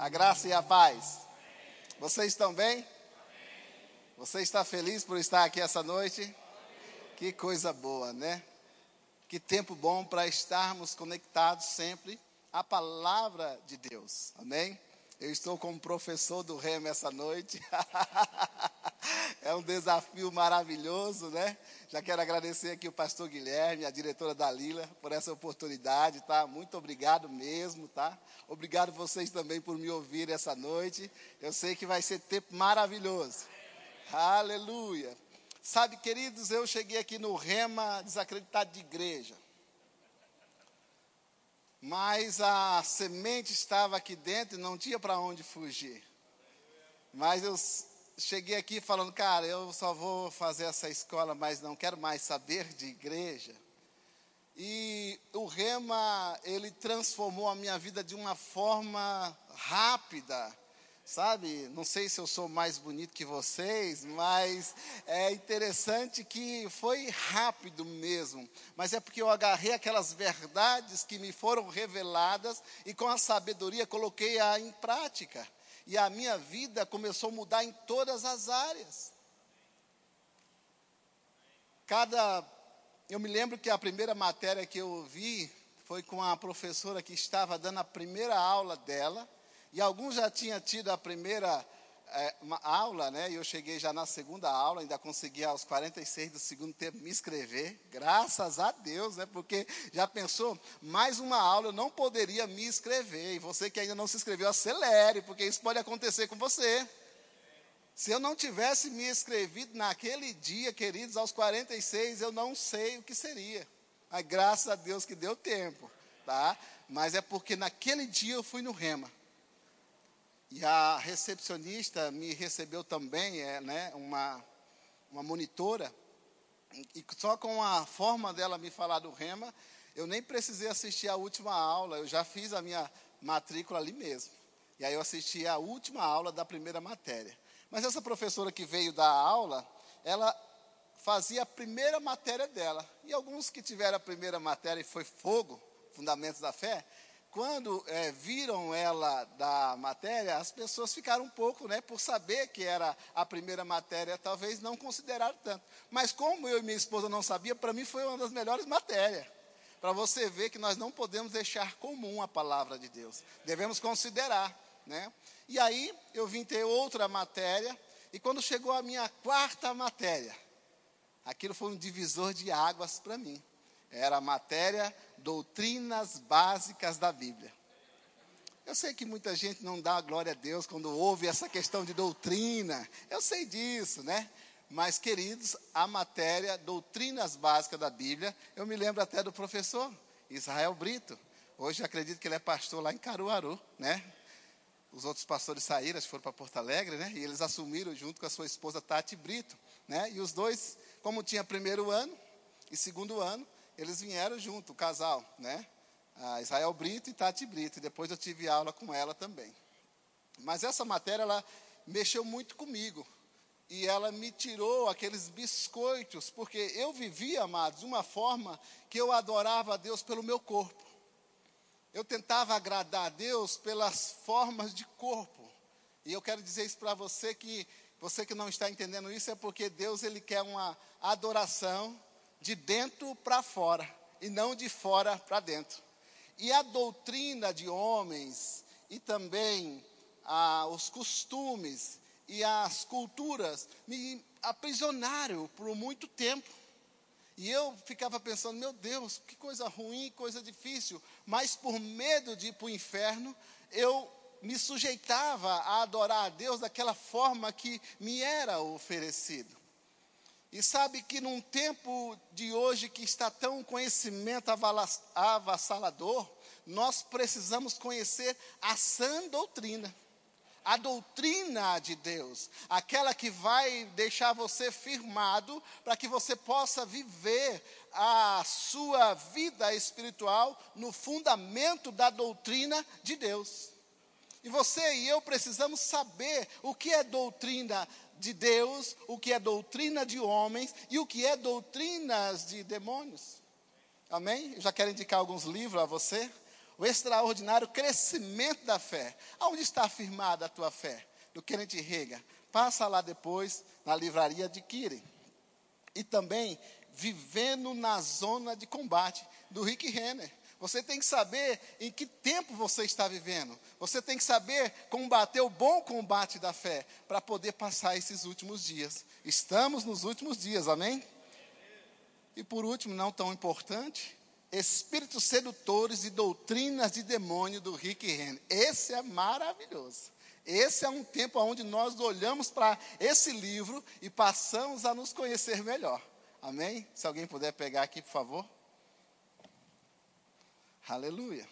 A graça e a paz. Vocês estão bem? Você está feliz por estar aqui essa noite? Que coisa boa, né? Que tempo bom para estarmos conectados sempre à palavra de Deus. Amém? Eu estou como professor do Remo essa noite. é um desafio maravilhoso, né? Já quero agradecer aqui o pastor Guilherme, a diretora Dalila, por essa oportunidade, tá? Muito obrigado mesmo, tá? Obrigado vocês também por me ouvir essa noite. Eu sei que vai ser tempo maravilhoso. Aleluia. Sabe, queridos, eu cheguei aqui no Rema desacreditado de igreja. Mas a semente estava aqui dentro e não tinha para onde fugir. Mas eu cheguei aqui falando, cara, eu só vou fazer essa escola, mas não quero mais saber de igreja. E o Rema, ele transformou a minha vida de uma forma rápida sabe? Não sei se eu sou mais bonito que vocês, mas é interessante que foi rápido mesmo. Mas é porque eu agarrei aquelas verdades que me foram reveladas e com a sabedoria coloquei-a em prática. E a minha vida começou a mudar em todas as áreas. Cada. Eu me lembro que a primeira matéria que eu vi foi com a professora que estava dando a primeira aula dela e alguns já tinham tido a primeira é, aula, né? E eu cheguei já na segunda aula, ainda consegui aos 46 do segundo tempo me inscrever, graças a Deus, né? Porque já pensou, mais uma aula eu não poderia me inscrever. E você que ainda não se inscreveu, acelere, porque isso pode acontecer com você. Se eu não tivesse me inscrevido naquele dia, queridos, aos 46, eu não sei o que seria. Mas graças a Deus que deu tempo, tá? Mas é porque naquele dia eu fui no Rema. E a recepcionista me recebeu também, é, né, uma, uma monitora, e só com a forma dela me falar do rema, eu nem precisei assistir a última aula, eu já fiz a minha matrícula ali mesmo. E aí eu assisti a última aula da primeira matéria. Mas essa professora que veio dar aula, ela fazia a primeira matéria dela. E alguns que tiveram a primeira matéria e foi fogo, Fundamentos da Fé, quando é, viram ela da matéria, as pessoas ficaram um pouco, né, por saber que era a primeira matéria, talvez não consideraram tanto. Mas como eu e minha esposa não sabia, para mim foi uma das melhores matérias. Para você ver que nós não podemos deixar comum a palavra de Deus. Devemos considerar, né? E aí eu vim ter outra matéria, e quando chegou a minha quarta matéria, aquilo foi um divisor de águas para mim. Era a matéria doutrinas básicas da Bíblia. Eu sei que muita gente não dá glória a Deus quando ouve essa questão de doutrina. Eu sei disso, né? Mas, queridos, a matéria doutrinas básicas da Bíblia, eu me lembro até do professor Israel Brito. Hoje acredito que ele é pastor lá em Caruaru, né? Os outros pastores saíram, foram para Porto Alegre, né? E eles assumiram junto com a sua esposa Tati Brito, né? E os dois, como tinha primeiro ano e segundo ano, eles vieram junto, o casal, né? A Israel Brito e Tati Brito. E depois eu tive aula com ela também. Mas essa matéria, ela mexeu muito comigo. E ela me tirou aqueles biscoitos, porque eu vivia, amados, de uma forma que eu adorava a Deus pelo meu corpo. Eu tentava agradar a Deus pelas formas de corpo. E eu quero dizer isso para você que você que não está entendendo isso é porque Deus ele quer uma adoração de dentro para fora e não de fora para dentro. E a doutrina de homens e também ah, os costumes e as culturas me aprisionaram por muito tempo. E eu ficava pensando, meu Deus, que coisa ruim, coisa difícil. Mas por medo de ir para o inferno, eu me sujeitava a adorar a Deus daquela forma que me era oferecido. E sabe que num tempo de hoje que está tão conhecimento avassalador, nós precisamos conhecer a sã doutrina. A doutrina de Deus, aquela que vai deixar você firmado para que você possa viver a sua vida espiritual no fundamento da doutrina de Deus. E você e eu precisamos saber o que é doutrina de Deus, o que é doutrina de homens e o que é doutrinas de demônios. Amém? Eu já quero indicar alguns livros a você. o extraordinário crescimento da fé. Aonde está afirmada a tua fé? Do Kenneth Rega. Passa lá depois na livraria adquire. E também vivendo na zona de combate do Rick Renner. Você tem que saber em que tempo você está vivendo. Você tem que saber combater o bom combate da fé para poder passar esses últimos dias. Estamos nos últimos dias, amém? E por último, não tão importante, espíritos sedutores e doutrinas de demônio do Rick Renner. Esse é maravilhoso. Esse é um tempo onde nós olhamos para esse livro e passamos a nos conhecer melhor. Amém? Se alguém puder pegar aqui, por favor. Aleluia.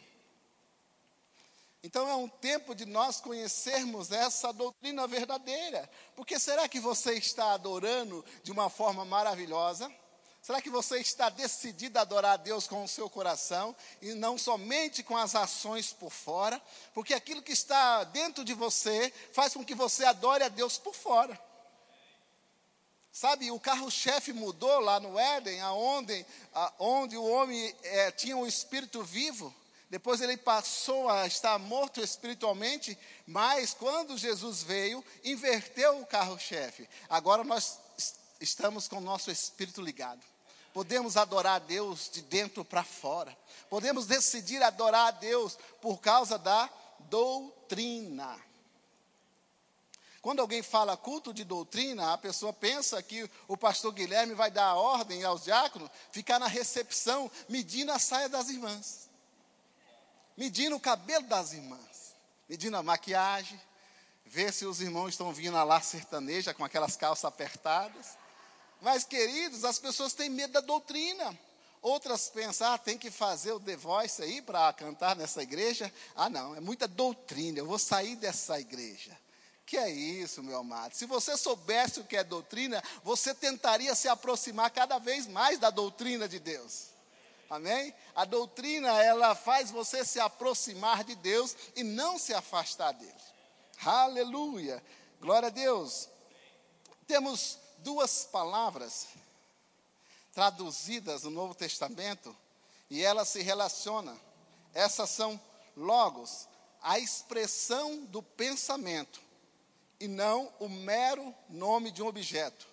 Então é um tempo de nós conhecermos essa doutrina verdadeira. Porque será que você está adorando de uma forma maravilhosa? Será que você está decidido a adorar a Deus com o seu coração e não somente com as ações por fora? Porque aquilo que está dentro de você faz com que você adore a Deus por fora. Sabe, o carro-chefe mudou lá no Éden, aonde, aonde o homem é, tinha o um espírito vivo. Depois ele passou a estar morto espiritualmente, mas quando Jesus veio, inverteu o carro-chefe. Agora nós estamos com o nosso espírito ligado. Podemos adorar a Deus de dentro para fora. Podemos decidir adorar a Deus por causa da doutrina. Quando alguém fala culto de doutrina, a pessoa pensa que o pastor Guilherme vai dar a ordem aos diáconos ficar na recepção medindo a saia das irmãs, medindo o cabelo das irmãs, medindo a maquiagem, ver se os irmãos estão vindo lá sertaneja com aquelas calças apertadas. Mas, queridos, as pessoas têm medo da doutrina. Outras pensam, ah, tem que fazer o The Voice aí para cantar nessa igreja. Ah, não, é muita doutrina, eu vou sair dessa igreja. Que é isso, meu amado? Se você soubesse o que é doutrina, você tentaria se aproximar cada vez mais da doutrina de Deus. Amém? A doutrina, ela faz você se aproximar de Deus e não se afastar dele. Aleluia. Glória a Deus. Temos duas palavras traduzidas no Novo Testamento e elas se relacionam. Essas são logos, a expressão do pensamento e não o mero nome de um objeto.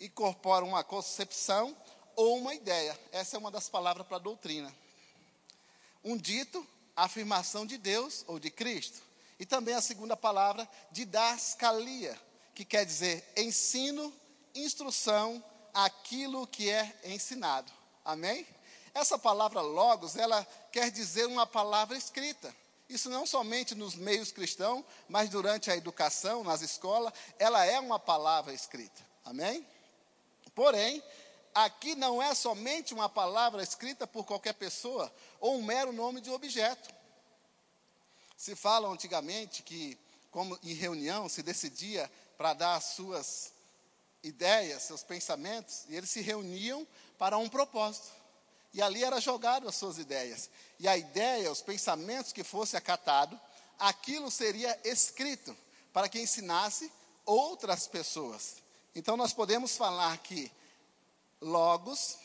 Incorpora uma concepção ou uma ideia. Essa é uma das palavras para doutrina. Um dito, afirmação de Deus ou de Cristo. E também a segunda palavra, didascalia, que quer dizer ensino, instrução, aquilo que é ensinado. Amém? Essa palavra logos, ela quer dizer uma palavra escrita. Isso não somente nos meios cristãos, mas durante a educação, nas escolas, ela é uma palavra escrita. Amém? Porém, aqui não é somente uma palavra escrita por qualquer pessoa ou um mero nome de objeto. Se fala antigamente que, como em reunião, se decidia para dar as suas ideias, seus pensamentos, e eles se reuniam para um propósito. E ali era jogado as suas ideias. E a ideia, os pensamentos que fosse acatado, aquilo seria escrito para que ensinasse outras pessoas. Então nós podemos falar que logos,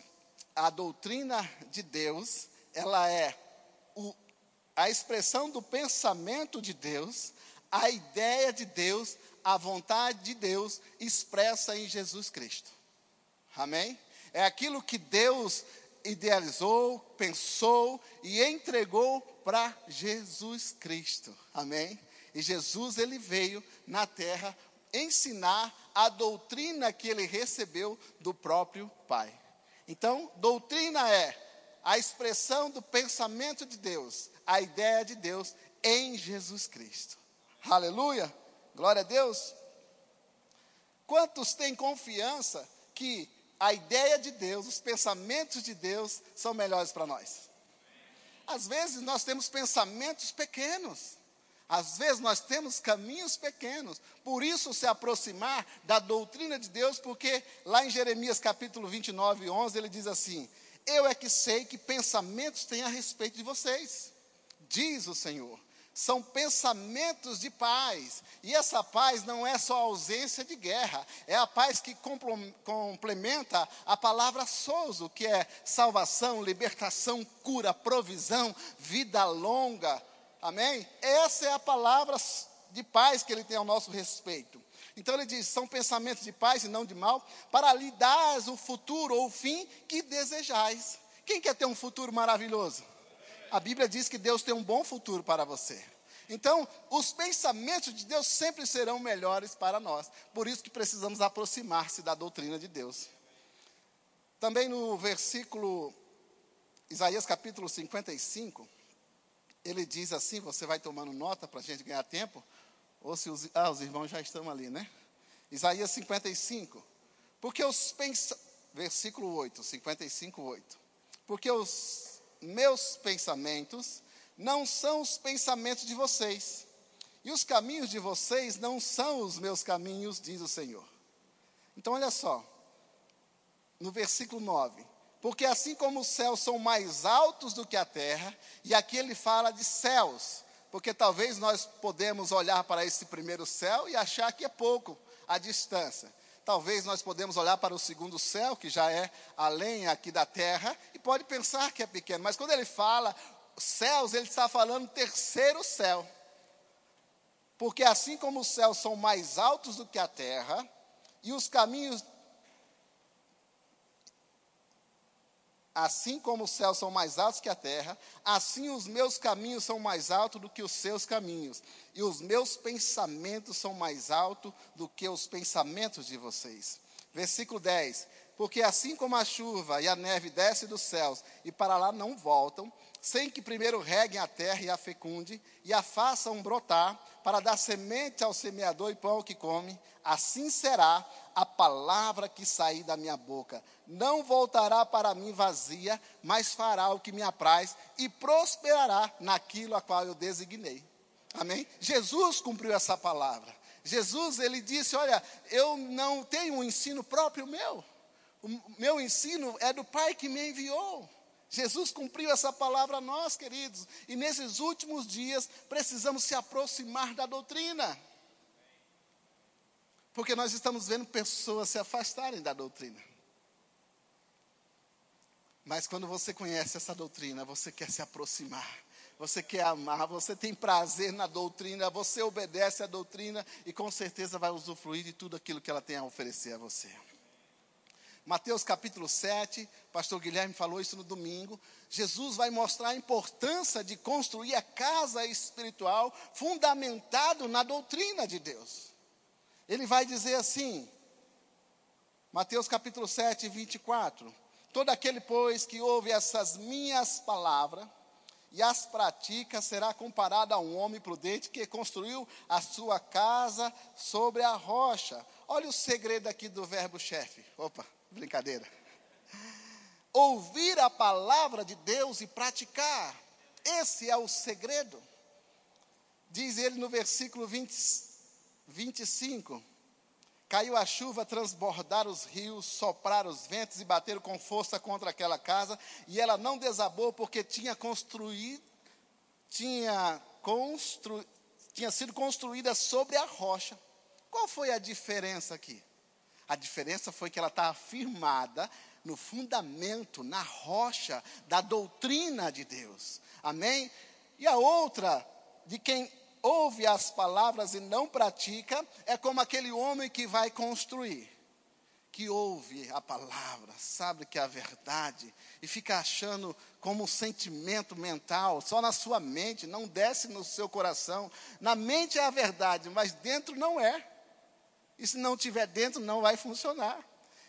a doutrina de Deus, ela é o, a expressão do pensamento de Deus, a ideia de Deus, a vontade de Deus expressa em Jesus Cristo. Amém? É aquilo que Deus idealizou, pensou e entregou para Jesus Cristo. Amém? E Jesus ele veio na terra ensinar a doutrina que ele recebeu do próprio Pai. Então, doutrina é a expressão do pensamento de Deus, a ideia de Deus em Jesus Cristo. Aleluia! Glória a Deus. Quantos têm confiança que a ideia de Deus, os pensamentos de Deus são melhores para nós. Às vezes nós temos pensamentos pequenos, às vezes nós temos caminhos pequenos, por isso se aproximar da doutrina de Deus, porque lá em Jeremias capítulo 29, 11, ele diz assim: Eu é que sei que pensamentos têm a respeito de vocês, diz o Senhor, são pensamentos de paz. E essa paz não é só ausência de guerra, é a paz que complementa a palavra souzo, que é salvação, libertação, cura, provisão, vida longa. Amém? Essa é a palavra de paz que ele tem ao nosso respeito. Então ele diz: são pensamentos de paz e não de mal, para lhe dar o futuro ou o fim que desejais. Quem quer ter um futuro maravilhoso? A Bíblia diz que Deus tem um bom futuro para você. Então, os pensamentos de Deus sempre serão melhores para nós. Por isso que precisamos aproximar-se da doutrina de Deus. Também no versículo Isaías capítulo 55, ele diz assim, você vai tomando nota para a gente ganhar tempo, ou se os, ah, os irmãos já estão ali, né? Isaías 55. Porque os pensamentos, versículo 8, 55, 8. Porque os meus pensamentos não são os pensamentos de vocês, e os caminhos de vocês não são os meus caminhos, diz o Senhor. Então, olha só, no versículo 9: Porque assim como os céus são mais altos do que a terra, e aqui ele fala de céus, porque talvez nós podemos olhar para esse primeiro céu e achar que é pouco a distância. Talvez nós podemos olhar para o segundo céu, que já é além aqui da terra, e pode pensar que é pequeno, mas quando ele fala céus, ele está falando terceiro céu. Porque assim como os céus são mais altos do que a terra, e os caminhos Assim como os céus são mais altos que a terra, assim os meus caminhos são mais altos do que os seus caminhos, e os meus pensamentos são mais altos do que os pensamentos de vocês. Versículo 10: Porque assim como a chuva e a neve descem dos céus e para lá não voltam, sem que primeiro reguem a terra e a fecunde, e a façam brotar, para dar semente ao semeador e pão ao que come, assim será a palavra que sair da minha boca. Não voltará para mim vazia, mas fará o que me apraz e prosperará naquilo a qual eu designei. Amém? Jesus cumpriu essa palavra. Jesus, ele disse: Olha, eu não tenho um ensino próprio meu. O meu ensino é do Pai que me enviou. Jesus cumpriu essa palavra a nós, queridos. E nesses últimos dias precisamos se aproximar da doutrina. Porque nós estamos vendo pessoas se afastarem da doutrina. Mas quando você conhece essa doutrina, você quer se aproximar, você quer amar, você tem prazer na doutrina, você obedece à doutrina e com certeza vai usufruir de tudo aquilo que ela tem a oferecer a você. Mateus capítulo 7, pastor Guilherme falou isso no domingo. Jesus vai mostrar a importância de construir a casa espiritual fundamentado na doutrina de Deus. Ele vai dizer assim, Mateus capítulo 7, 24: Todo aquele, pois, que ouve essas minhas palavras e as pratica, será comparado a um homem prudente que construiu a sua casa sobre a rocha. Olha o segredo aqui do verbo chefe. Opa, brincadeira. Ouvir a palavra de Deus e praticar. Esse é o segredo. Diz ele no versículo 20, 25. Caiu a chuva, transbordaram os rios, sopraram os ventos e bateram com força contra aquela casa, e ela não desabou porque tinha construído, tinha, constru, tinha sido construída sobre a rocha. Qual foi a diferença aqui? A diferença foi que ela está afirmada no fundamento, na rocha da doutrina de Deus. Amém? E a outra, de quem ouve as palavras e não pratica, é como aquele homem que vai construir, que ouve a palavra, sabe que é a verdade, e fica achando como um sentimento mental, só na sua mente, não desce no seu coração. Na mente é a verdade, mas dentro não é. E se não tiver dentro, não vai funcionar.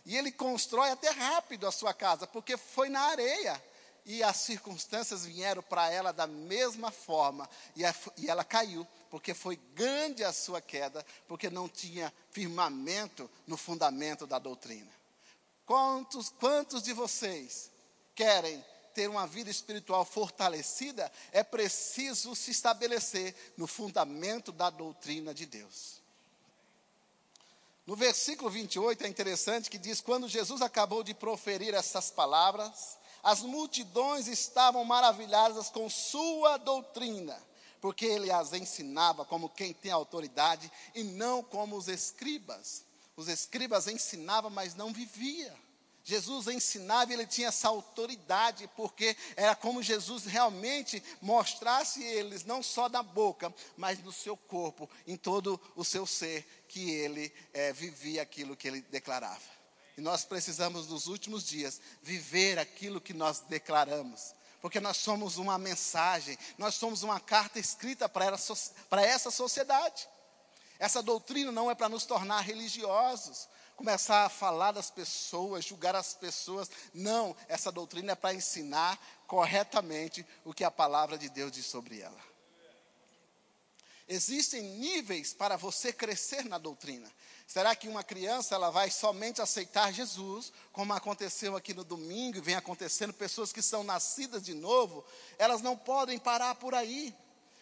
E ele constrói até rápido a sua casa, porque foi na areia e as circunstâncias vieram para ela da mesma forma, e, a, e ela caiu, porque foi grande a sua queda, porque não tinha firmamento no fundamento da doutrina. Quantos, quantos de vocês querem ter uma vida espiritual fortalecida? É preciso se estabelecer no fundamento da doutrina de Deus. No versículo 28 é interessante que diz: Quando Jesus acabou de proferir essas palavras, as multidões estavam maravilhadas com sua doutrina, porque ele as ensinava como quem tem autoridade e não como os escribas. Os escribas ensinavam, mas não vivia. Jesus ensinava e ele tinha essa autoridade, porque era como Jesus realmente mostrasse eles, não só na boca, mas no seu corpo, em todo o seu ser, que ele é, vivia aquilo que ele declarava. E nós precisamos, nos últimos dias, viver aquilo que nós declaramos. Porque nós somos uma mensagem, nós somos uma carta escrita para essa sociedade. Essa doutrina não é para nos tornar religiosos, começar a falar das pessoas, julgar as pessoas. Não, essa doutrina é para ensinar corretamente o que a palavra de Deus diz sobre ela. Existem níveis para você crescer na doutrina. Será que uma criança ela vai somente aceitar Jesus, como aconteceu aqui no domingo e vem acontecendo, pessoas que são nascidas de novo, elas não podem parar por aí,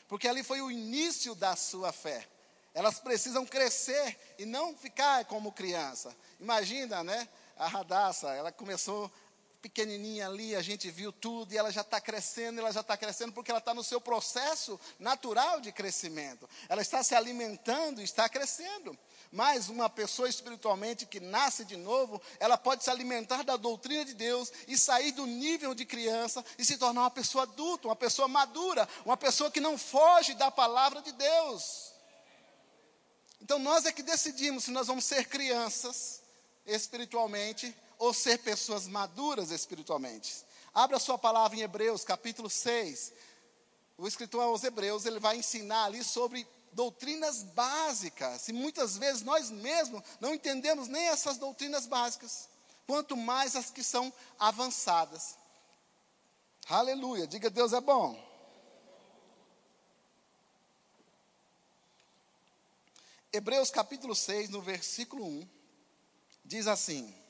porque ali foi o início da sua fé. Elas precisam crescer e não ficar como criança. Imagina, né? A Radassa, ela começou pequenininha ali, a gente viu tudo, e ela já está crescendo, ela já está crescendo, porque ela está no seu processo natural de crescimento. Ela está se alimentando e está crescendo. Mas uma pessoa espiritualmente que nasce de novo, ela pode se alimentar da doutrina de Deus e sair do nível de criança e se tornar uma pessoa adulta, uma pessoa madura, uma pessoa que não foge da palavra de Deus. Então nós é que decidimos se nós vamos ser crianças espiritualmente ou ser pessoas maduras espiritualmente. Abra sua palavra em Hebreus, capítulo 6. O escritor aos Hebreus, ele vai ensinar ali sobre doutrinas básicas. E muitas vezes nós mesmos não entendemos nem essas doutrinas básicas, quanto mais as que são avançadas. Aleluia, diga Deus é bom. Hebreus capítulo 6, no versículo 1, diz assim: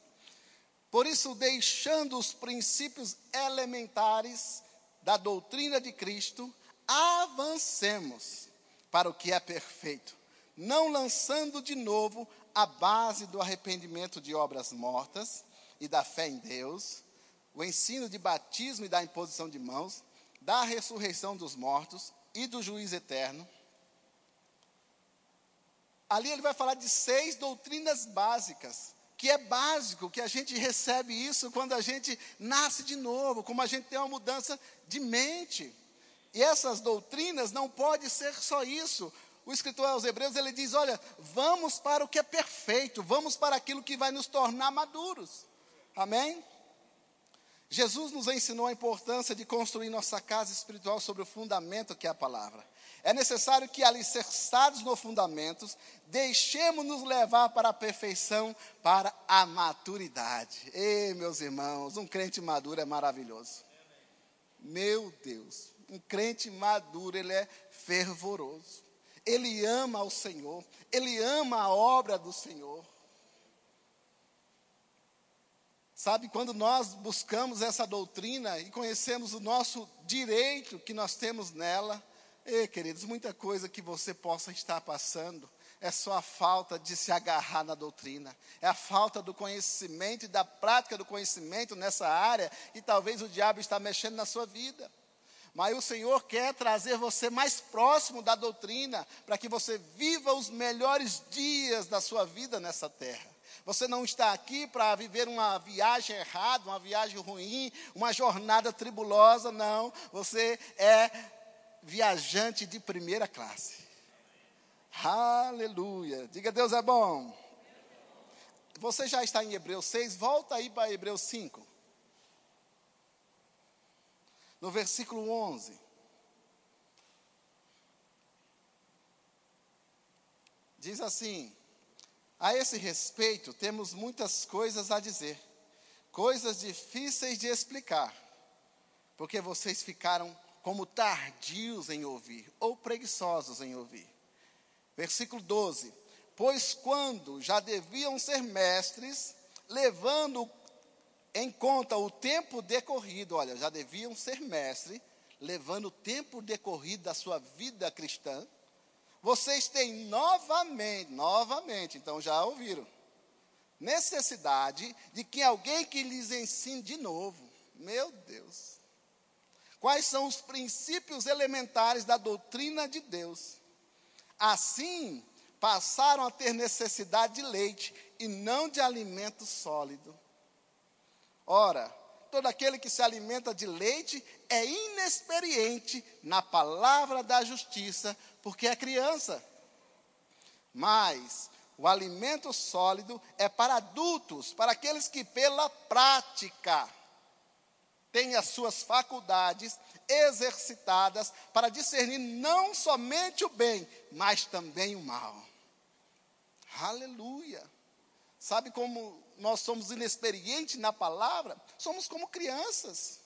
por isso, deixando os princípios elementares da doutrina de Cristo, avancemos para o que é perfeito, não lançando de novo a base do arrependimento de obras mortas e da fé em Deus, o ensino de batismo e da imposição de mãos, da ressurreição dos mortos e do juízo eterno. Ali ele vai falar de seis doutrinas básicas que é básico, que a gente recebe isso quando a gente nasce de novo, como a gente tem uma mudança de mente. E essas doutrinas não pode ser só isso. O escritor aos Hebreus ele diz: olha, vamos para o que é perfeito, vamos para aquilo que vai nos tornar maduros. Amém? Jesus nos ensinou a importância de construir nossa casa espiritual sobre o fundamento que é a palavra. É necessário que, alicerçados no fundamentos, deixemos-nos levar para a perfeição, para a maturidade. Ei, meus irmãos, um crente maduro é maravilhoso. Meu Deus, um crente maduro, ele é fervoroso. Ele ama o Senhor, ele ama a obra do Senhor. Sabe, quando nós buscamos essa doutrina e conhecemos o nosso direito que nós temos nela, e, queridos, muita coisa que você possa estar passando é só a falta de se agarrar na doutrina, é a falta do conhecimento e da prática do conhecimento nessa área e talvez o diabo está mexendo na sua vida. Mas o Senhor quer trazer você mais próximo da doutrina, para que você viva os melhores dias da sua vida nessa terra. Você não está aqui para viver uma viagem errada, uma viagem ruim, uma jornada tribulosa, não. Você é viajante de primeira classe. Aleluia. Diga Deus é bom. Você já está em Hebreus 6, volta aí para Hebreus 5. No versículo 11. Diz assim: A esse respeito, temos muitas coisas a dizer, coisas difíceis de explicar, porque vocês ficaram como tardios em ouvir, ou preguiçosos em ouvir. Versículo 12: Pois quando já deviam ser mestres, levando em conta o tempo decorrido, olha, já deviam ser mestres, levando o tempo decorrido da sua vida cristã, vocês têm novamente, novamente, então já ouviram, necessidade de que alguém que lhes ensine de novo. Meu Deus. Quais são os princípios elementares da doutrina de Deus. Assim, passaram a ter necessidade de leite e não de alimento sólido. Ora, todo aquele que se alimenta de leite é inexperiente na palavra da justiça, porque é criança. Mas o alimento sólido é para adultos, para aqueles que pela prática têm as suas faculdades exercitadas para discernir não somente o bem, mas também o mal. Aleluia. Sabe como nós somos inexperientes na palavra? Somos como crianças.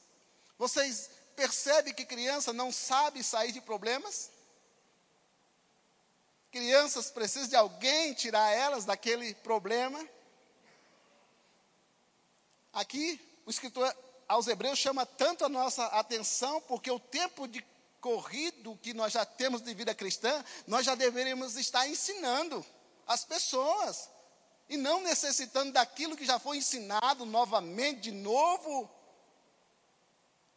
Vocês percebem que criança não sabe sair de problemas? Crianças precisam de alguém tirar elas daquele problema. Aqui, o escritor aos Hebreus chama tanto a nossa atenção, porque o tempo de corrido que nós já temos de vida cristã, nós já deveríamos estar ensinando as pessoas, e não necessitando daquilo que já foi ensinado novamente, de novo,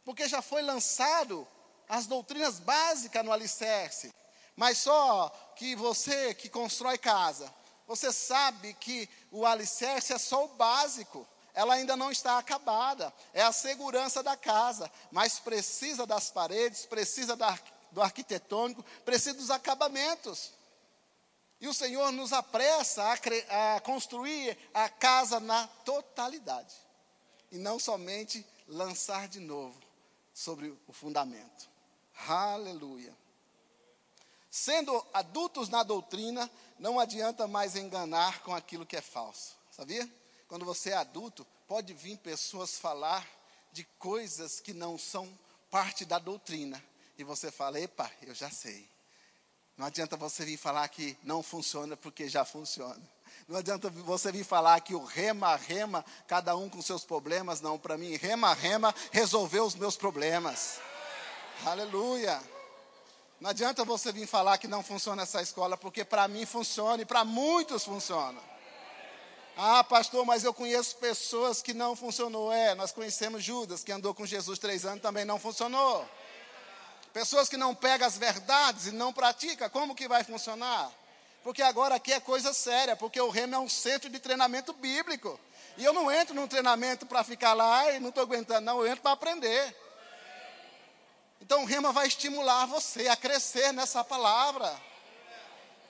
porque já foi lançado as doutrinas básicas no alicerce. Mas só que você que constrói casa, você sabe que o alicerce é só o básico ela ainda não está acabada. É a segurança da casa, mas precisa das paredes, precisa da, do arquitetônico, precisa dos acabamentos. E o Senhor nos apressa a, a construir a casa na totalidade. E não somente lançar de novo sobre o fundamento. Aleluia. Sendo adultos na doutrina, não adianta mais enganar com aquilo que é falso. Sabia? Quando você é adulto, pode vir pessoas falar de coisas que não são parte da doutrina. E você fala, epa, eu já sei. Não adianta você vir falar que não funciona, porque já funciona. Não adianta você vir falar que o rema, rema, cada um com seus problemas. Não, para mim, rema, rema, resolveu os meus problemas. Aleluia. Não adianta você vir falar que não funciona essa escola, porque para mim funciona e para muitos funciona. Ah, pastor, mas eu conheço pessoas que não funcionou. É, nós conhecemos Judas, que andou com Jesus três anos, também não funcionou. Pessoas que não pegam as verdades e não praticam, como que vai funcionar? Porque agora aqui é coisa séria, porque o Remo é um centro de treinamento bíblico. E eu não entro num treinamento para ficar lá e não estou aguentando, não, eu entro para aprender. Então o Rema vai estimular você a crescer nessa palavra.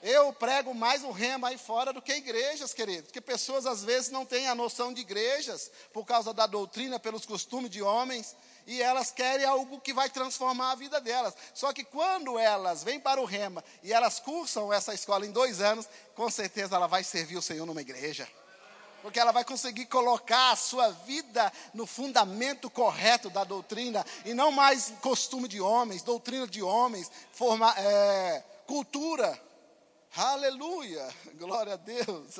Eu prego mais o rema aí fora do que igrejas, queridos. Porque pessoas às vezes não têm a noção de igrejas por causa da doutrina, pelos costumes de homens, e elas querem algo que vai transformar a vida delas. Só que quando elas vêm para o rema e elas cursam essa escola em dois anos, com certeza ela vai servir o Senhor numa igreja. Porque ela vai conseguir colocar a sua vida no fundamento correto da doutrina, e não mais costume de homens, doutrina de homens, forma, é, cultura. Aleluia! Glória a Deus!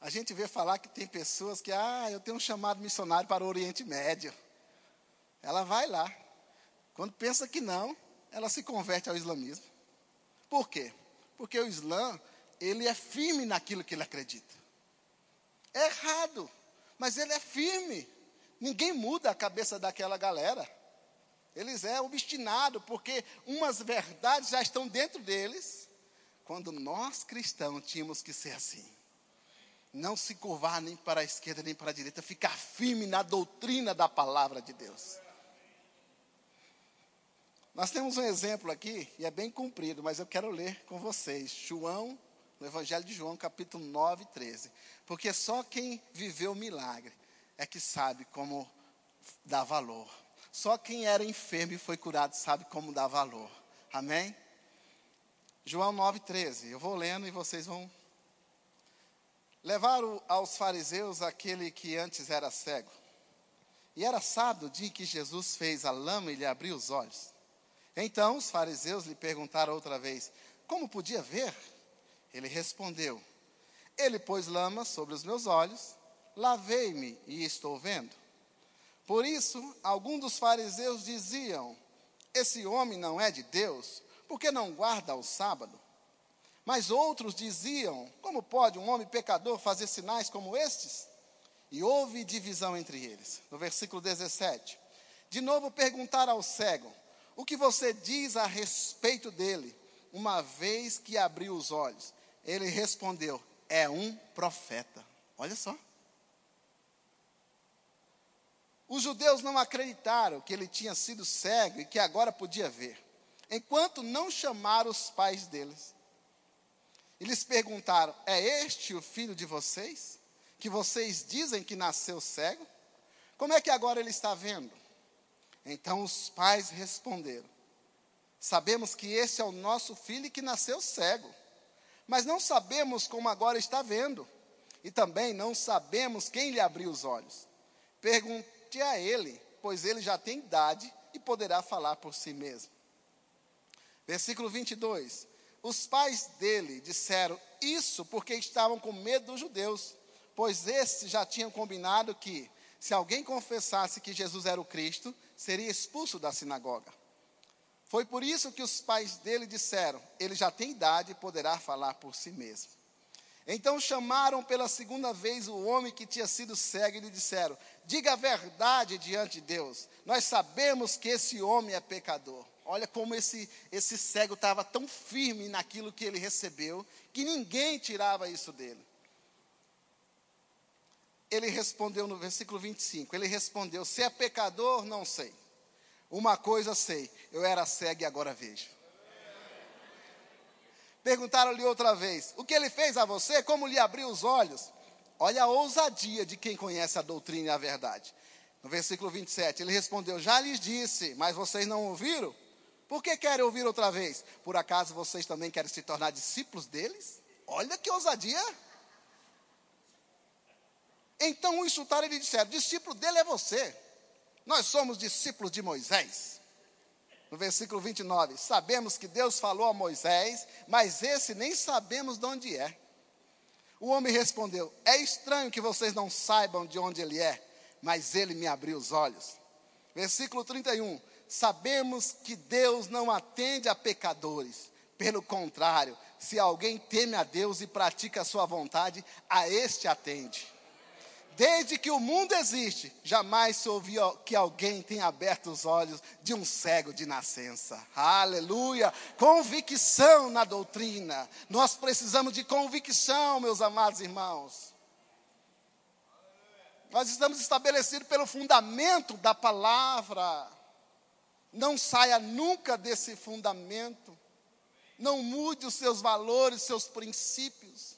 A gente vê falar que tem pessoas que, ah, eu tenho um chamado missionário para o Oriente Médio. Ela vai lá. Quando pensa que não, ela se converte ao islamismo. Por quê? Porque o Islã, ele é firme naquilo que ele acredita. É errado, mas ele é firme. Ninguém muda a cabeça daquela galera. Eles é obstinado porque umas verdades já estão dentro deles, quando nós cristãos tínhamos que ser assim. Não se curvar nem para a esquerda nem para a direita, ficar firme na doutrina da palavra de Deus. Nós temos um exemplo aqui, e é bem comprido, mas eu quero ler com vocês. João, no Evangelho de João, capítulo 9, 13. Porque só quem viveu o milagre é que sabe como dar valor. Só quem era enfermo e foi curado sabe como dar valor. Amém? João 9,13. Eu vou lendo e vocês vão. Levaram aos fariseus aquele que antes era cego. E era sábado o dia em que Jesus fez a lama e lhe abriu os olhos. Então os fariseus lhe perguntaram outra vez: Como podia ver? Ele respondeu: Ele pôs lama sobre os meus olhos, lavei-me e estou vendo. Por isso, alguns dos fariseus diziam: Esse homem não é de Deus, porque não guarda o sábado. Mas outros diziam: Como pode um homem pecador fazer sinais como estes? e houve divisão entre eles. No versículo 17. De novo perguntaram ao cego: O que você diz a respeito dele, uma vez que abriu os olhos? Ele respondeu: É um profeta. Olha só. Os judeus não acreditaram que ele tinha sido cego e que agora podia ver, enquanto não chamaram os pais deles. Eles perguntaram: É este o filho de vocês? Que vocês dizem que nasceu cego? Como é que agora ele está vendo? Então os pais responderam: Sabemos que esse é o nosso filho e que nasceu cego, mas não sabemos como agora está vendo, e também não sabemos quem lhe abriu os olhos. Pergunte a ele, pois ele já tem idade e poderá falar por si mesmo. Versículo 22. Os pais dele disseram isso porque estavam com medo dos judeus, pois estes já tinham combinado que, se alguém confessasse que Jesus era o Cristo, seria expulso da sinagoga. Foi por isso que os pais dele disseram: Ele já tem idade e poderá falar por si mesmo. Então chamaram pela segunda vez o homem que tinha sido cego e lhe disseram: Diga a verdade diante de Deus. Nós sabemos que esse homem é pecador. Olha como esse, esse cego estava tão firme naquilo que ele recebeu, que ninguém tirava isso dele. Ele respondeu no versículo 25: Ele respondeu: Se é pecador, não sei. Uma coisa sei, eu era cego e agora vejo. Perguntaram-lhe outra vez: O que ele fez a você? Como lhe abriu os olhos? Olha a ousadia de quem conhece a doutrina e a verdade. No versículo 27, ele respondeu: Já lhes disse, mas vocês não ouviram? Por que querem ouvir outra vez? Por acaso vocês também querem se tornar discípulos deles? Olha que ousadia! Então o insultaram e lhe disseram: Discípulo dele é você. Nós somos discípulos de Moisés. No versículo 29, sabemos que Deus falou a Moisés, mas esse nem sabemos de onde é. O homem respondeu: É estranho que vocês não saibam de onde ele é, mas ele me abriu os olhos. Versículo 31, sabemos que Deus não atende a pecadores. Pelo contrário, se alguém teme a Deus e pratica a sua vontade, a este atende. Desde que o mundo existe, jamais se ouviu que alguém tenha aberto os olhos de um cego de nascença. Aleluia! Convicção na doutrina. Nós precisamos de convicção, meus amados irmãos. Nós estamos estabelecidos pelo fundamento da palavra. Não saia nunca desse fundamento. Não mude os seus valores, seus princípios.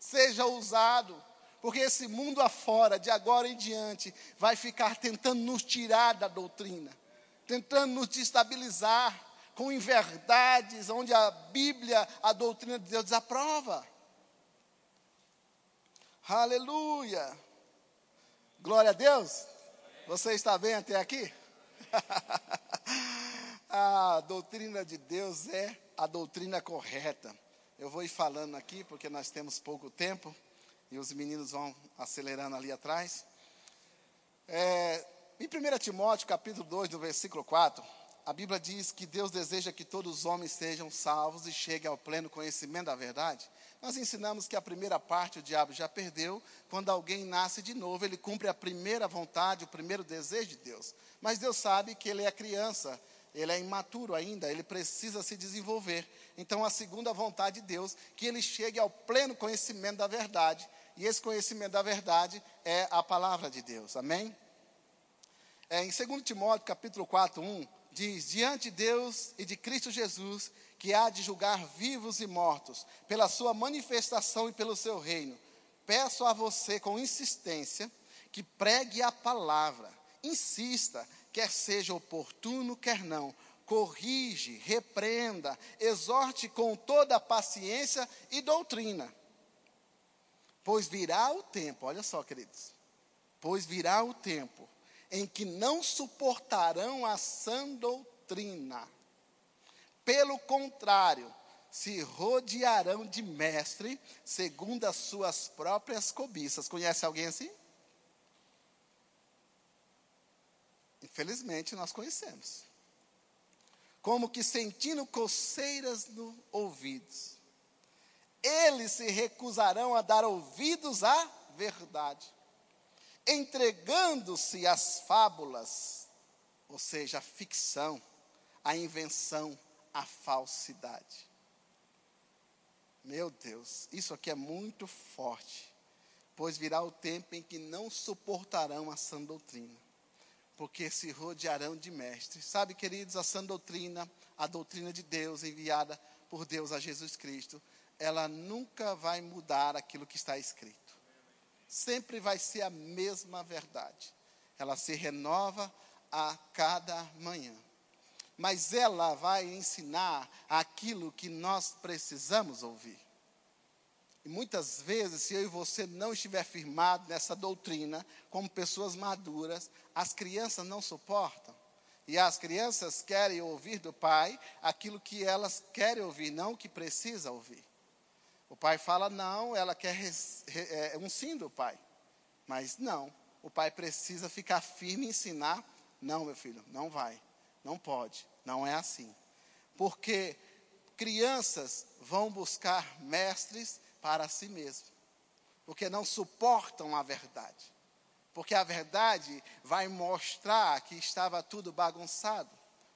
Seja ousado, porque esse mundo afora, de agora em diante, vai ficar tentando nos tirar da doutrina, tentando nos destabilizar com inverdades, onde a Bíblia, a doutrina de Deus desaprova. Aleluia! Glória a Deus! Você está bem até aqui? a doutrina de Deus é a doutrina correta. Eu vou ir falando aqui porque nós temos pouco tempo e os meninos vão acelerando ali atrás. É, em 1 Timóteo, capítulo 2, no versículo 4, a Bíblia diz que Deus deseja que todos os homens sejam salvos e cheguem ao pleno conhecimento da verdade. Nós ensinamos que a primeira parte o diabo já perdeu. Quando alguém nasce de novo, ele cumpre a primeira vontade, o primeiro desejo de Deus. Mas Deus sabe que ele é criança, ele é imaturo ainda, ele precisa se desenvolver. Então, a segunda vontade de Deus, que ele chegue ao pleno conhecimento da verdade. E esse conhecimento da verdade é a palavra de Deus. Amém? É, em 2 Timóteo, capítulo 4, 1, diz: Diante de Deus e de Cristo Jesus, que há de julgar vivos e mortos, pela sua manifestação e pelo seu reino, peço a você com insistência que pregue a palavra, insista, quer seja oportuno, quer não, corrige, repreenda, exorte com toda paciência e doutrina. Pois virá o tempo, olha só, queridos, pois virá o tempo em que não suportarão a sã doutrina. Pelo contrário, se rodearão de mestre segundo as suas próprias cobiças. Conhece alguém assim? Infelizmente, nós conhecemos. Como que sentindo coceiras nos ouvidos. Eles se recusarão a dar ouvidos à verdade entregando-se às fábulas, ou seja, a ficção, a invenção, a falsidade. Meu Deus, isso aqui é muito forte, pois virá o tempo em que não suportarão a sã doutrina, porque se rodearão de mestres. Sabe, queridos, a sã doutrina, a doutrina de Deus enviada por Deus a Jesus Cristo, ela nunca vai mudar aquilo que está escrito. Sempre vai ser a mesma verdade. Ela se renova a cada manhã. Mas ela vai ensinar aquilo que nós precisamos ouvir. E muitas vezes, se eu e você não estiver firmado nessa doutrina, como pessoas maduras, as crianças não suportam. E as crianças querem ouvir do pai aquilo que elas querem ouvir, não o que precisa ouvir. O pai fala não, ela quer é, um sim do pai. Mas não, o pai precisa ficar firme e ensinar. Não, meu filho, não vai, não pode, não é assim. Porque crianças vão buscar mestres para si mesmo, porque não suportam a verdade. Porque a verdade vai mostrar que estava tudo bagunçado.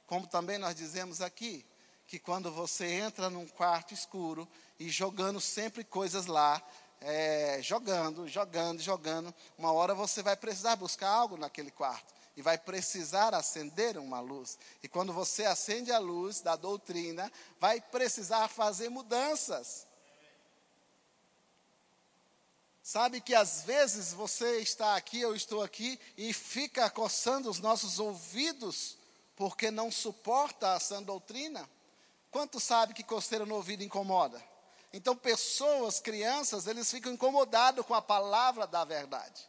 Como também nós dizemos aqui, que quando você entra num quarto escuro e jogando sempre coisas lá, é, jogando, jogando, jogando, uma hora você vai precisar buscar algo naquele quarto e vai precisar acender uma luz. E quando você acende a luz da doutrina, vai precisar fazer mudanças. Sabe que às vezes você está aqui, eu estou aqui, e fica coçando os nossos ouvidos porque não suporta a sã doutrina? Quanto sabe que coceira no ouvido incomoda? Então, pessoas, crianças, eles ficam incomodados com a palavra da verdade.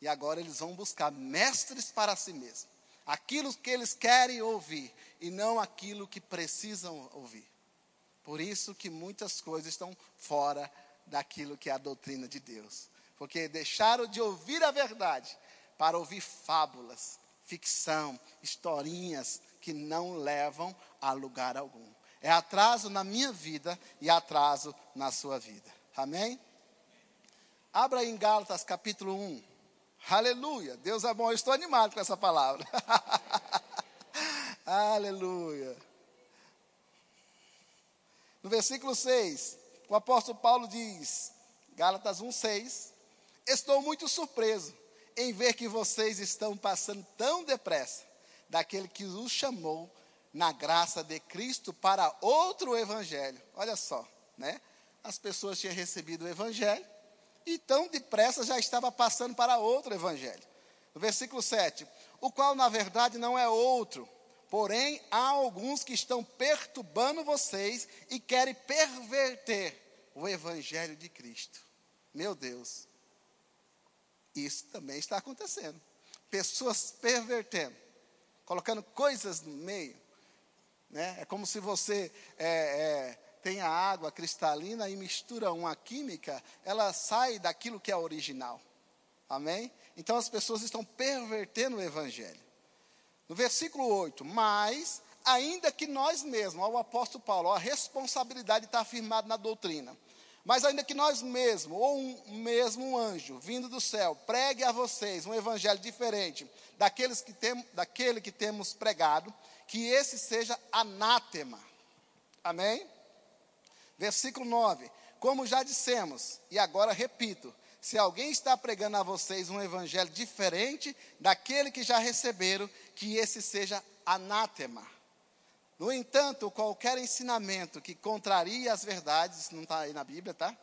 E agora eles vão buscar mestres para si mesmos. Aquilo que eles querem ouvir e não aquilo que precisam ouvir. Por isso que muitas coisas estão fora daquilo que é a doutrina de Deus. Porque deixaram de ouvir a verdade para ouvir fábulas, ficção, historinhas que não levam a lugar algum. É atraso na minha vida e atraso na sua vida. Amém? Abra em Gálatas capítulo 1. Aleluia. Deus é bom. Eu estou animado com essa palavra. Aleluia. No versículo 6, o apóstolo Paulo diz, Gálatas 1,6: Estou muito surpreso em ver que vocês estão passando tão depressa daquele que os chamou na graça de Cristo para outro evangelho. Olha só, né? As pessoas tinham recebido o evangelho e tão depressa já estava passando para outro evangelho. No versículo 7, o qual na verdade não é outro, Porém, há alguns que estão perturbando vocês e querem perverter o Evangelho de Cristo. Meu Deus, isso também está acontecendo. Pessoas pervertendo, colocando coisas no meio. Né? É como se você é, é, tem a água cristalina e mistura uma química, ela sai daquilo que é original. Amém? Então as pessoas estão pervertendo o Evangelho. No versículo 8, mas, ainda que nós mesmos, ao apóstolo Paulo, a responsabilidade está afirmada na doutrina. Mas ainda que nós mesmos, ou um mesmo um anjo vindo do céu, pregue a vocês um evangelho diferente daqueles que tem, daquele que temos pregado, que esse seja anátema. Amém? Versículo 9. Como já dissemos, e agora repito, se alguém está pregando a vocês um evangelho diferente daquele que já receberam, que esse seja anátema. No entanto, qualquer ensinamento que contraria as verdades, não está aí na Bíblia, tá?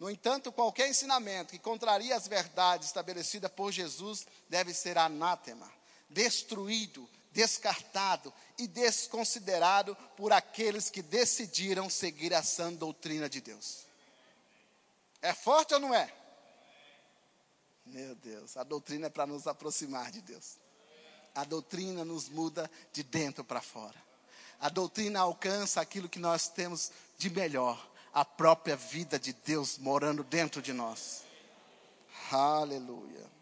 No entanto, qualquer ensinamento que contraria as verdades estabelecidas por Jesus deve ser anátema, destruído, descartado e desconsiderado por aqueles que decidiram seguir a sã doutrina de Deus. É forte ou não é? Meu Deus, a doutrina é para nos aproximar de Deus. A doutrina nos muda de dentro para fora. A doutrina alcança aquilo que nós temos de melhor, a própria vida de Deus morando dentro de nós. Aleluia.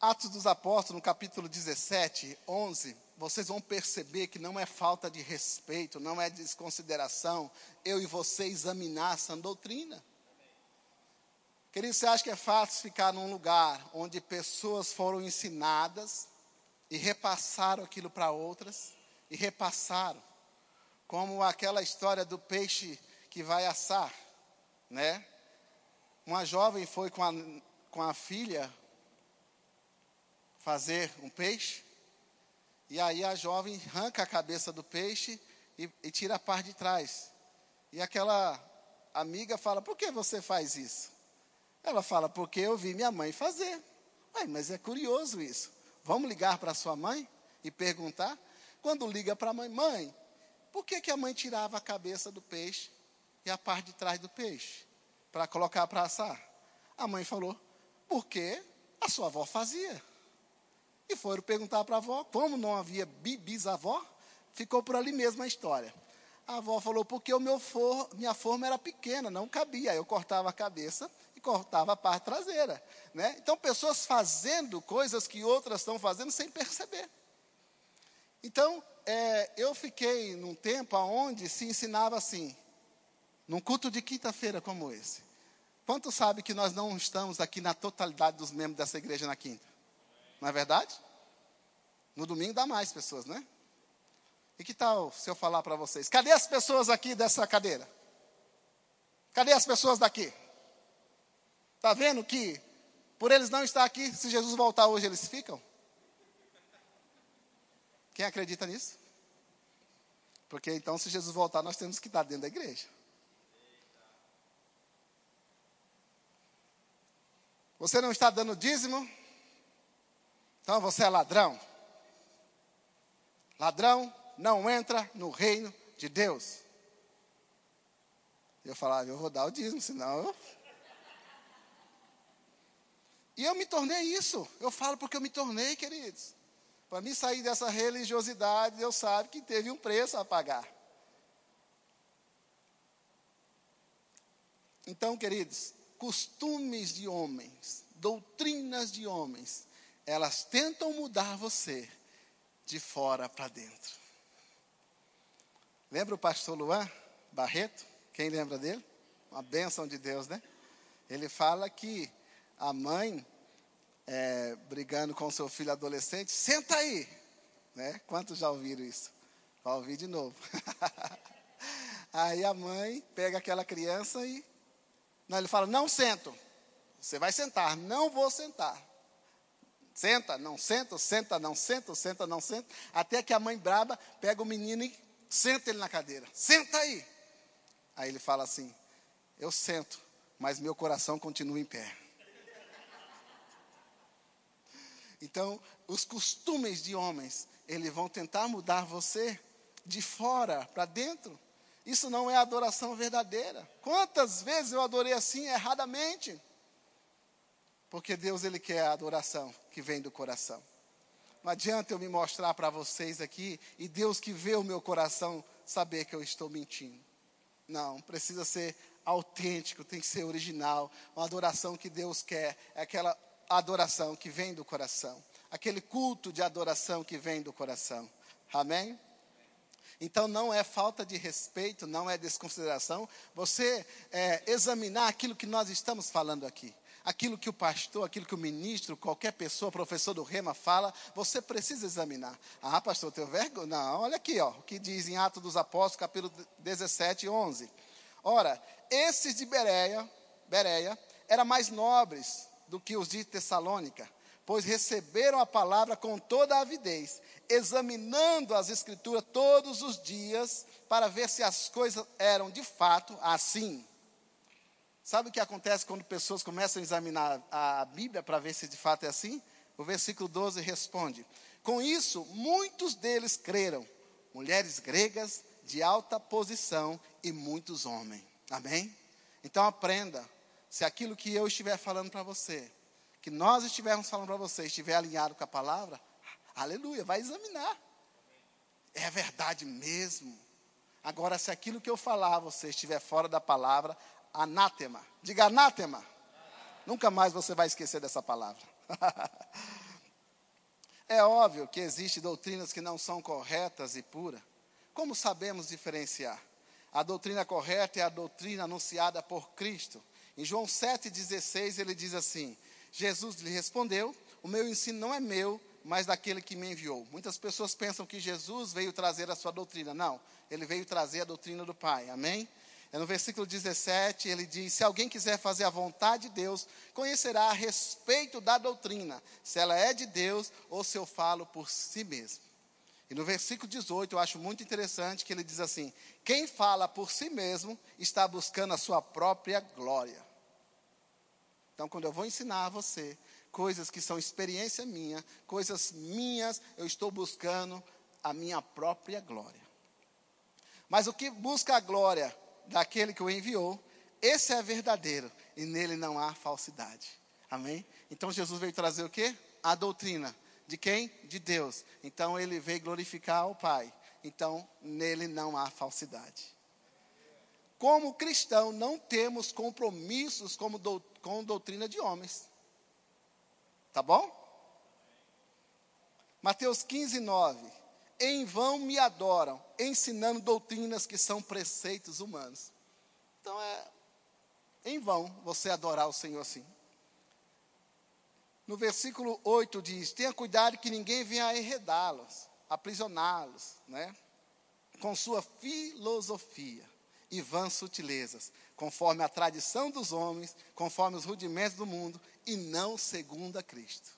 Atos dos Apóstolos, no capítulo 17, 11, vocês vão perceber que não é falta de respeito, não é desconsideração eu e você examinar essa doutrina. Querido, você acha que é fácil ficar num lugar onde pessoas foram ensinadas e repassaram aquilo para outras e repassaram? Como aquela história do peixe que vai assar, né? Uma jovem foi com a, com a filha fazer um peixe, e aí a jovem arranca a cabeça do peixe e, e tira a parte de trás. E aquela amiga fala: Por que você faz isso? Ela fala: Porque eu vi minha mãe fazer. Ai, mas é curioso isso. Vamos ligar para sua mãe e perguntar? Quando liga para a mãe, mãe, por que, que a mãe tirava a cabeça do peixe e a parte de trás do peixe para colocar para assar? A mãe falou: Porque a sua avó fazia. E foram perguntar para a avó, como não havia bisavó, ficou por ali mesmo a história. A avó falou, porque o meu for, minha forma era pequena, não cabia. Eu cortava a cabeça e cortava a parte traseira. Né? Então, pessoas fazendo coisas que outras estão fazendo sem perceber. Então, é, eu fiquei num tempo onde se ensinava assim, num culto de quinta-feira como esse. Quanto sabe que nós não estamos aqui na totalidade dos membros dessa igreja na quinta? Não é verdade? No domingo dá mais pessoas, né? E que tal se eu falar para vocês? Cadê as pessoas aqui dessa cadeira? Cadê as pessoas daqui? Está vendo que, por eles não estar aqui, se Jesus voltar hoje, eles ficam? Quem acredita nisso? Porque então, se Jesus voltar, nós temos que estar dentro da igreja. Você não está dando dízimo? Então você é ladrão. Ladrão não entra no reino de Deus. Eu falava, eu vou dar o dízimo, senão eu. E eu me tornei isso. Eu falo porque eu me tornei, queridos. Para mim sair dessa religiosidade, Deus sabe que teve um preço a pagar. Então, queridos, costumes de homens, doutrinas de homens, elas tentam mudar você de fora para dentro. Lembra o pastor Luan Barreto? Quem lembra dele? Uma bênção de Deus, né? Ele fala que a mãe, é, brigando com seu filho adolescente, senta aí. Né? Quantos já ouviram isso? Vai ouvir de novo. aí a mãe pega aquela criança e. Não, ele fala: Não sento. Você vai sentar. Não vou sentar. Senta, não senta, senta, não senta, senta, não senta. Até que a mãe braba pega o menino e senta ele na cadeira. Senta aí. Aí ele fala assim: Eu sento, mas meu coração continua em pé. Então, os costumes de homens, eles vão tentar mudar você de fora para dentro. Isso não é adoração verdadeira. Quantas vezes eu adorei assim erradamente? Porque Deus ele quer a adoração que vem do coração. Não adianta eu me mostrar para vocês aqui e Deus que vê o meu coração saber que eu estou mentindo. Não, precisa ser autêntico, tem que ser original. Uma adoração que Deus quer é aquela adoração que vem do coração, aquele culto de adoração que vem do coração. Amém? Então não é falta de respeito, não é desconsideração, você é, examinar aquilo que nós estamos falando aqui aquilo que o pastor, aquilo que o ministro, qualquer pessoa, professor do Rema fala, você precisa examinar. Ah, pastor, teu vergonha? Não, olha aqui, ó, o que diz em Atos dos Apóstolos, capítulo 17, 11. Ora, esses de Bereia, Bereia eram mais nobres do que os de Tessalônica, pois receberam a palavra com toda a avidez, examinando as escrituras todos os dias, para ver se as coisas eram de fato assim. Sabe o que acontece quando pessoas começam a examinar a Bíblia para ver se de fato é assim? O versículo 12 responde: Com isso, muitos deles creram, mulheres gregas de alta posição e muitos homens. Amém? Então aprenda, se aquilo que eu estiver falando para você, que nós estivermos falando para você, estiver alinhado com a palavra, aleluia, vai examinar. É verdade mesmo. Agora, se aquilo que eu falar você estiver fora da palavra, anátema. Diga anátema. Nunca mais você vai esquecer dessa palavra. é óbvio que existem doutrinas que não são corretas e puras. Como sabemos diferenciar? A doutrina correta é a doutrina anunciada por Cristo Em João 7,16 ele diz assim: Jesus lhe respondeu: O meu ensino não é meu, mas daquele que me enviou. Muitas pessoas pensam que Jesus veio trazer a sua doutrina. Não, ele veio trazer a doutrina do Pai. Amém? É no versículo 17, ele diz: Se alguém quiser fazer a vontade de Deus, conhecerá a respeito da doutrina, se ela é de Deus ou se eu falo por si mesmo. E no versículo 18, eu acho muito interessante que ele diz assim: Quem fala por si mesmo está buscando a sua própria glória. Então, quando eu vou ensinar a você coisas que são experiência minha, coisas minhas, eu estou buscando a minha própria glória. Mas o que busca a glória daquele que o enviou, esse é verdadeiro e nele não há falsidade. Amém? Então Jesus veio trazer o quê? A doutrina. De quem? De Deus. Então ele veio glorificar o Pai. Então nele não há falsidade. Como cristão, não temos compromissos como do, com doutrina de homens. Tá bom? Mateus 15, 9 em vão me adoram, ensinando doutrinas que são preceitos humanos. Então é em vão você adorar o Senhor assim. No versículo 8 diz: Tenha cuidado que ninguém venha enredá-los, aprisioná-los, né? Com sua filosofia e vãs sutilezas, conforme a tradição dos homens, conforme os rudimentos do mundo, e não segundo a Cristo.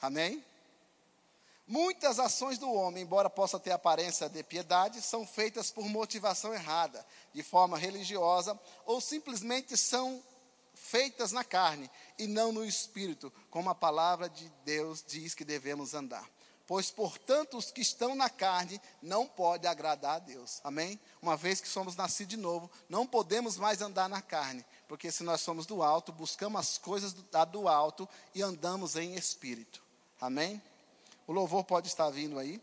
Amém? Muitas ações do homem, embora possa ter aparência de piedade, são feitas por motivação errada, de forma religiosa, ou simplesmente são feitas na carne e não no espírito, como a palavra de Deus diz que devemos andar. Pois, portanto, os que estão na carne não podem agradar a Deus. Amém? Uma vez que somos nascidos de novo, não podemos mais andar na carne, porque se nós somos do alto, buscamos as coisas do, do alto e andamos em espírito. Amém? O louvor pode estar vindo aí.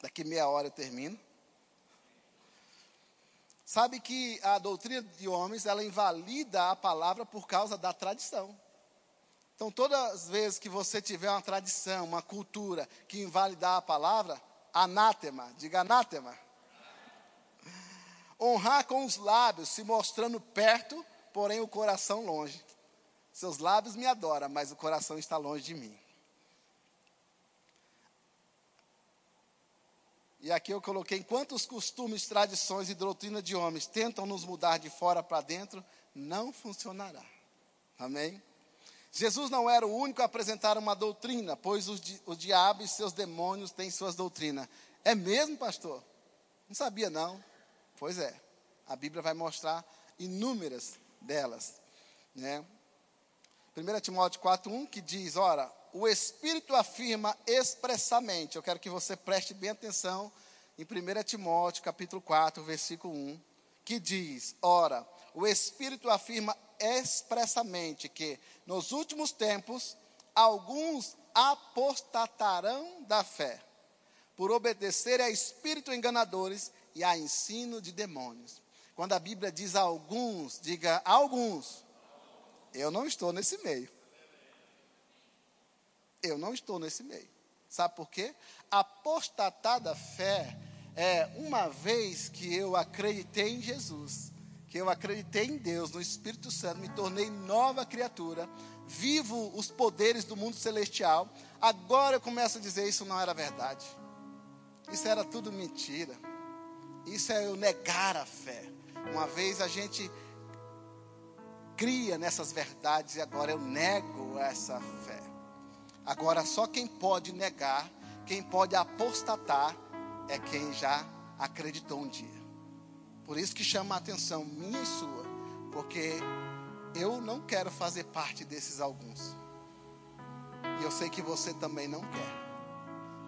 Daqui meia hora eu termino. Sabe que a doutrina de homens, ela invalida a palavra por causa da tradição. Então, todas as vezes que você tiver uma tradição, uma cultura que invalidar a palavra, anátema, diga anátema. Honrar com os lábios, se mostrando perto, porém o coração longe. Seus lábios me adoram, mas o coração está longe de mim. E aqui eu coloquei: enquanto os costumes, tradições e doutrina de homens tentam nos mudar de fora para dentro, não funcionará. Amém? Jesus não era o único a apresentar uma doutrina, pois o, di o diabo e seus demônios têm suas doutrinas. É mesmo, pastor? Não sabia, não. Pois é. A Bíblia vai mostrar inúmeras delas. Né? 1 Timóteo 4,1 que diz: Ora, o Espírito afirma expressamente, eu quero que você preste bem atenção em 1 Timóteo capítulo 4, versículo 1, que diz: Ora, o Espírito afirma expressamente que nos últimos tempos alguns apostatarão da fé, por obedecerem a espírito enganadores e a ensino de demônios. Quando a Bíblia diz alguns, diga alguns. Eu não estou nesse meio. Eu não estou nesse meio. Sabe por quê? Apostatar da fé é uma vez que eu acreditei em Jesus, que eu acreditei em Deus, no Espírito Santo, me tornei nova criatura, vivo os poderes do mundo celestial. Agora eu começo a dizer isso não era verdade. Isso era tudo mentira. Isso é eu negar a fé. Uma vez a gente cria nessas verdades e agora eu nego essa fé. Agora, só quem pode negar, quem pode apostatar, é quem já acreditou um dia. Por isso que chama a atenção minha e sua, porque eu não quero fazer parte desses alguns. E eu sei que você também não quer.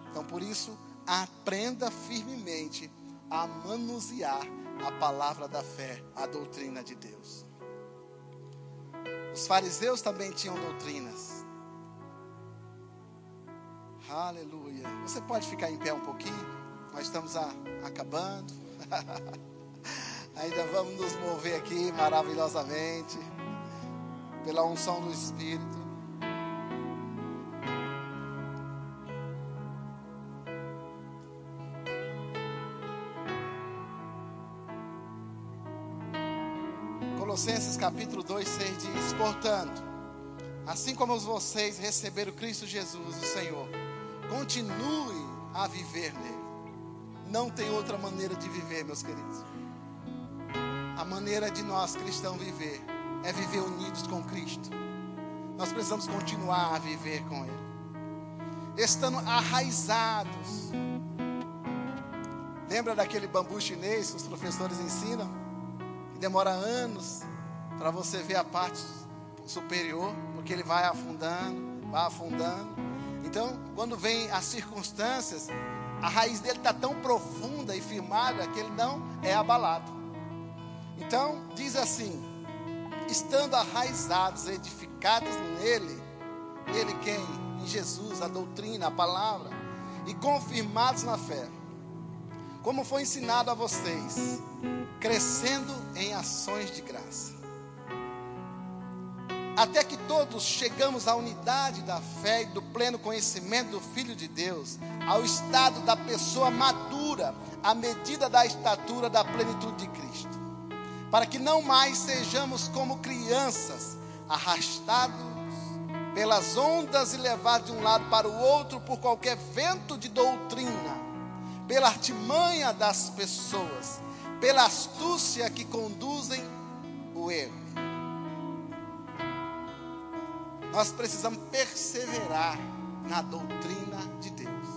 Então, por isso, aprenda firmemente a manusear a palavra da fé, a doutrina de Deus. Os fariseus também tinham doutrinas. Aleluia. Você pode ficar em pé um pouquinho? Nós estamos a, acabando. Ainda vamos nos mover aqui maravilhosamente pela unção do Espírito. Colossenses capítulo 2, 6 diz: Portanto, assim como vocês receberam Cristo Jesus, o Senhor, continue a viver nele. Não tem outra maneira de viver, meus queridos. A maneira de nós cristãos viver é viver unidos com Cristo. Nós precisamos continuar a viver com Ele, estando arraizados. Lembra daquele bambu chinês que os professores ensinam? Que demora anos para você ver a parte superior, porque ele vai afundando, vai afundando. Então, quando vem as circunstâncias, a raiz dele está tão profunda e firmada que ele não é abalado. Então, diz assim: estando arraizados, edificados nele, nele quem? Em Jesus, a doutrina, a palavra, e confirmados na fé, como foi ensinado a vocês, crescendo em ações de graça até que todos chegamos à unidade da fé e do pleno conhecimento do Filho de Deus, ao estado da pessoa madura, à medida da estatura da plenitude de Cristo, para que não mais sejamos como crianças, arrastados pelas ondas e levados de um lado para o outro por qualquer vento de doutrina, pela artimanha das pessoas, pela astúcia que conduzem o erro. Nós precisamos perseverar na doutrina de Deus.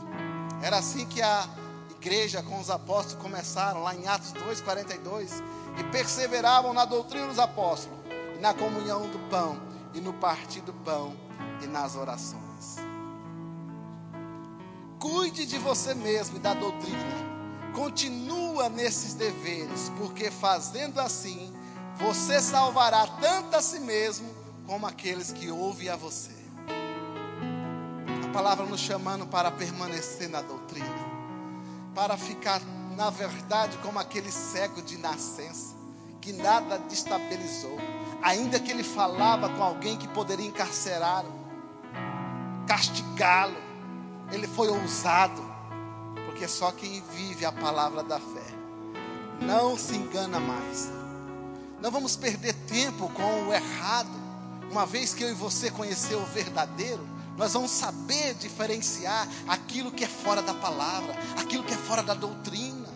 Era assim que a igreja com os apóstolos começaram lá em Atos 2:42 e perseveravam na doutrina dos apóstolos, na comunhão do pão, e no partir do pão e nas orações. Cuide de você mesmo e da doutrina. Continua nesses deveres, porque fazendo assim, você salvará tanto a si mesmo como aqueles que ouvem a você. A palavra nos chamando para permanecer na doutrina, para ficar, na verdade, como aquele cego de nascença, que nada destabilizou, ainda que ele falava com alguém que poderia encarcerá-lo, castigá-lo, ele foi ousado, porque só quem vive a palavra da fé não se engana mais. Não vamos perder tempo com o errado. Uma vez que eu e você conhecer o verdadeiro, nós vamos saber diferenciar aquilo que é fora da palavra, aquilo que é fora da doutrina.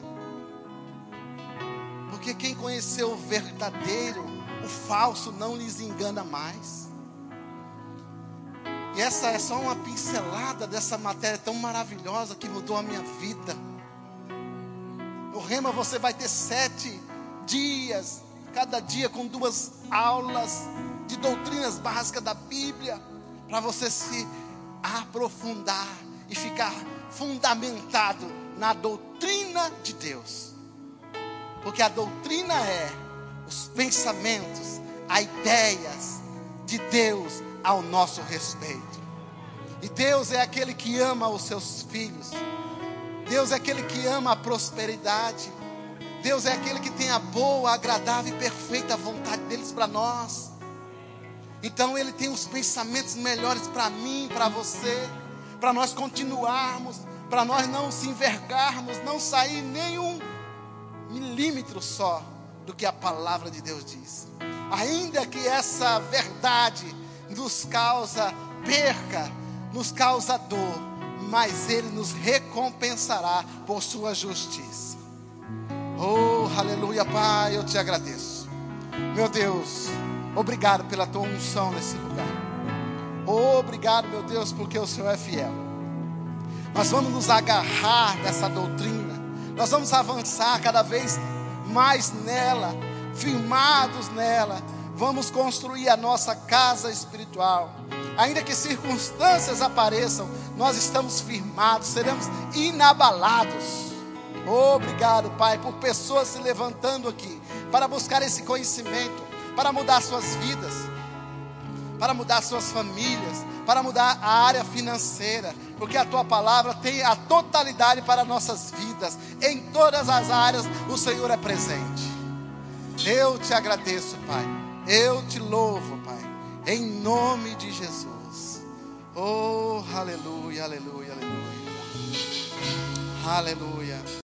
Porque quem conheceu o verdadeiro, o falso não lhes engana mais. E essa é só uma pincelada dessa matéria tão maravilhosa que mudou a minha vida. No Rema você vai ter sete dias, cada dia com duas aulas de doutrinas básicas da Bíblia, para você se aprofundar e ficar fundamentado na doutrina de Deus. Porque a doutrina é os pensamentos, as ideias de Deus ao nosso respeito. E Deus é aquele que ama os seus filhos. Deus é aquele que ama a prosperidade. Deus é aquele que tem a boa, agradável e perfeita vontade deles para nós. Então Ele tem os pensamentos melhores para mim, para você, para nós continuarmos, para nós não se envergarmos, não sair nenhum milímetro só do que a palavra de Deus diz. Ainda que essa verdade nos causa perca, nos causa dor, mas Ele nos recompensará por Sua justiça. Oh, aleluia, Pai, eu te agradeço. Meu Deus. Obrigado pela tua unção nesse lugar. Obrigado, meu Deus, porque o Senhor é fiel. Nós vamos nos agarrar nessa doutrina. Nós vamos avançar cada vez mais nela, firmados nela. Vamos construir a nossa casa espiritual. Ainda que circunstâncias apareçam, nós estamos firmados, seremos inabalados. Obrigado, Pai, por pessoas se levantando aqui para buscar esse conhecimento para mudar suas vidas, para mudar suas famílias, para mudar a área financeira, porque a tua palavra tem a totalidade para nossas vidas, em todas as áreas o Senhor é presente. Eu te agradeço, Pai, eu te louvo, Pai, em nome de Jesus. Oh, aleluia, aleluia, aleluia. Aleluia.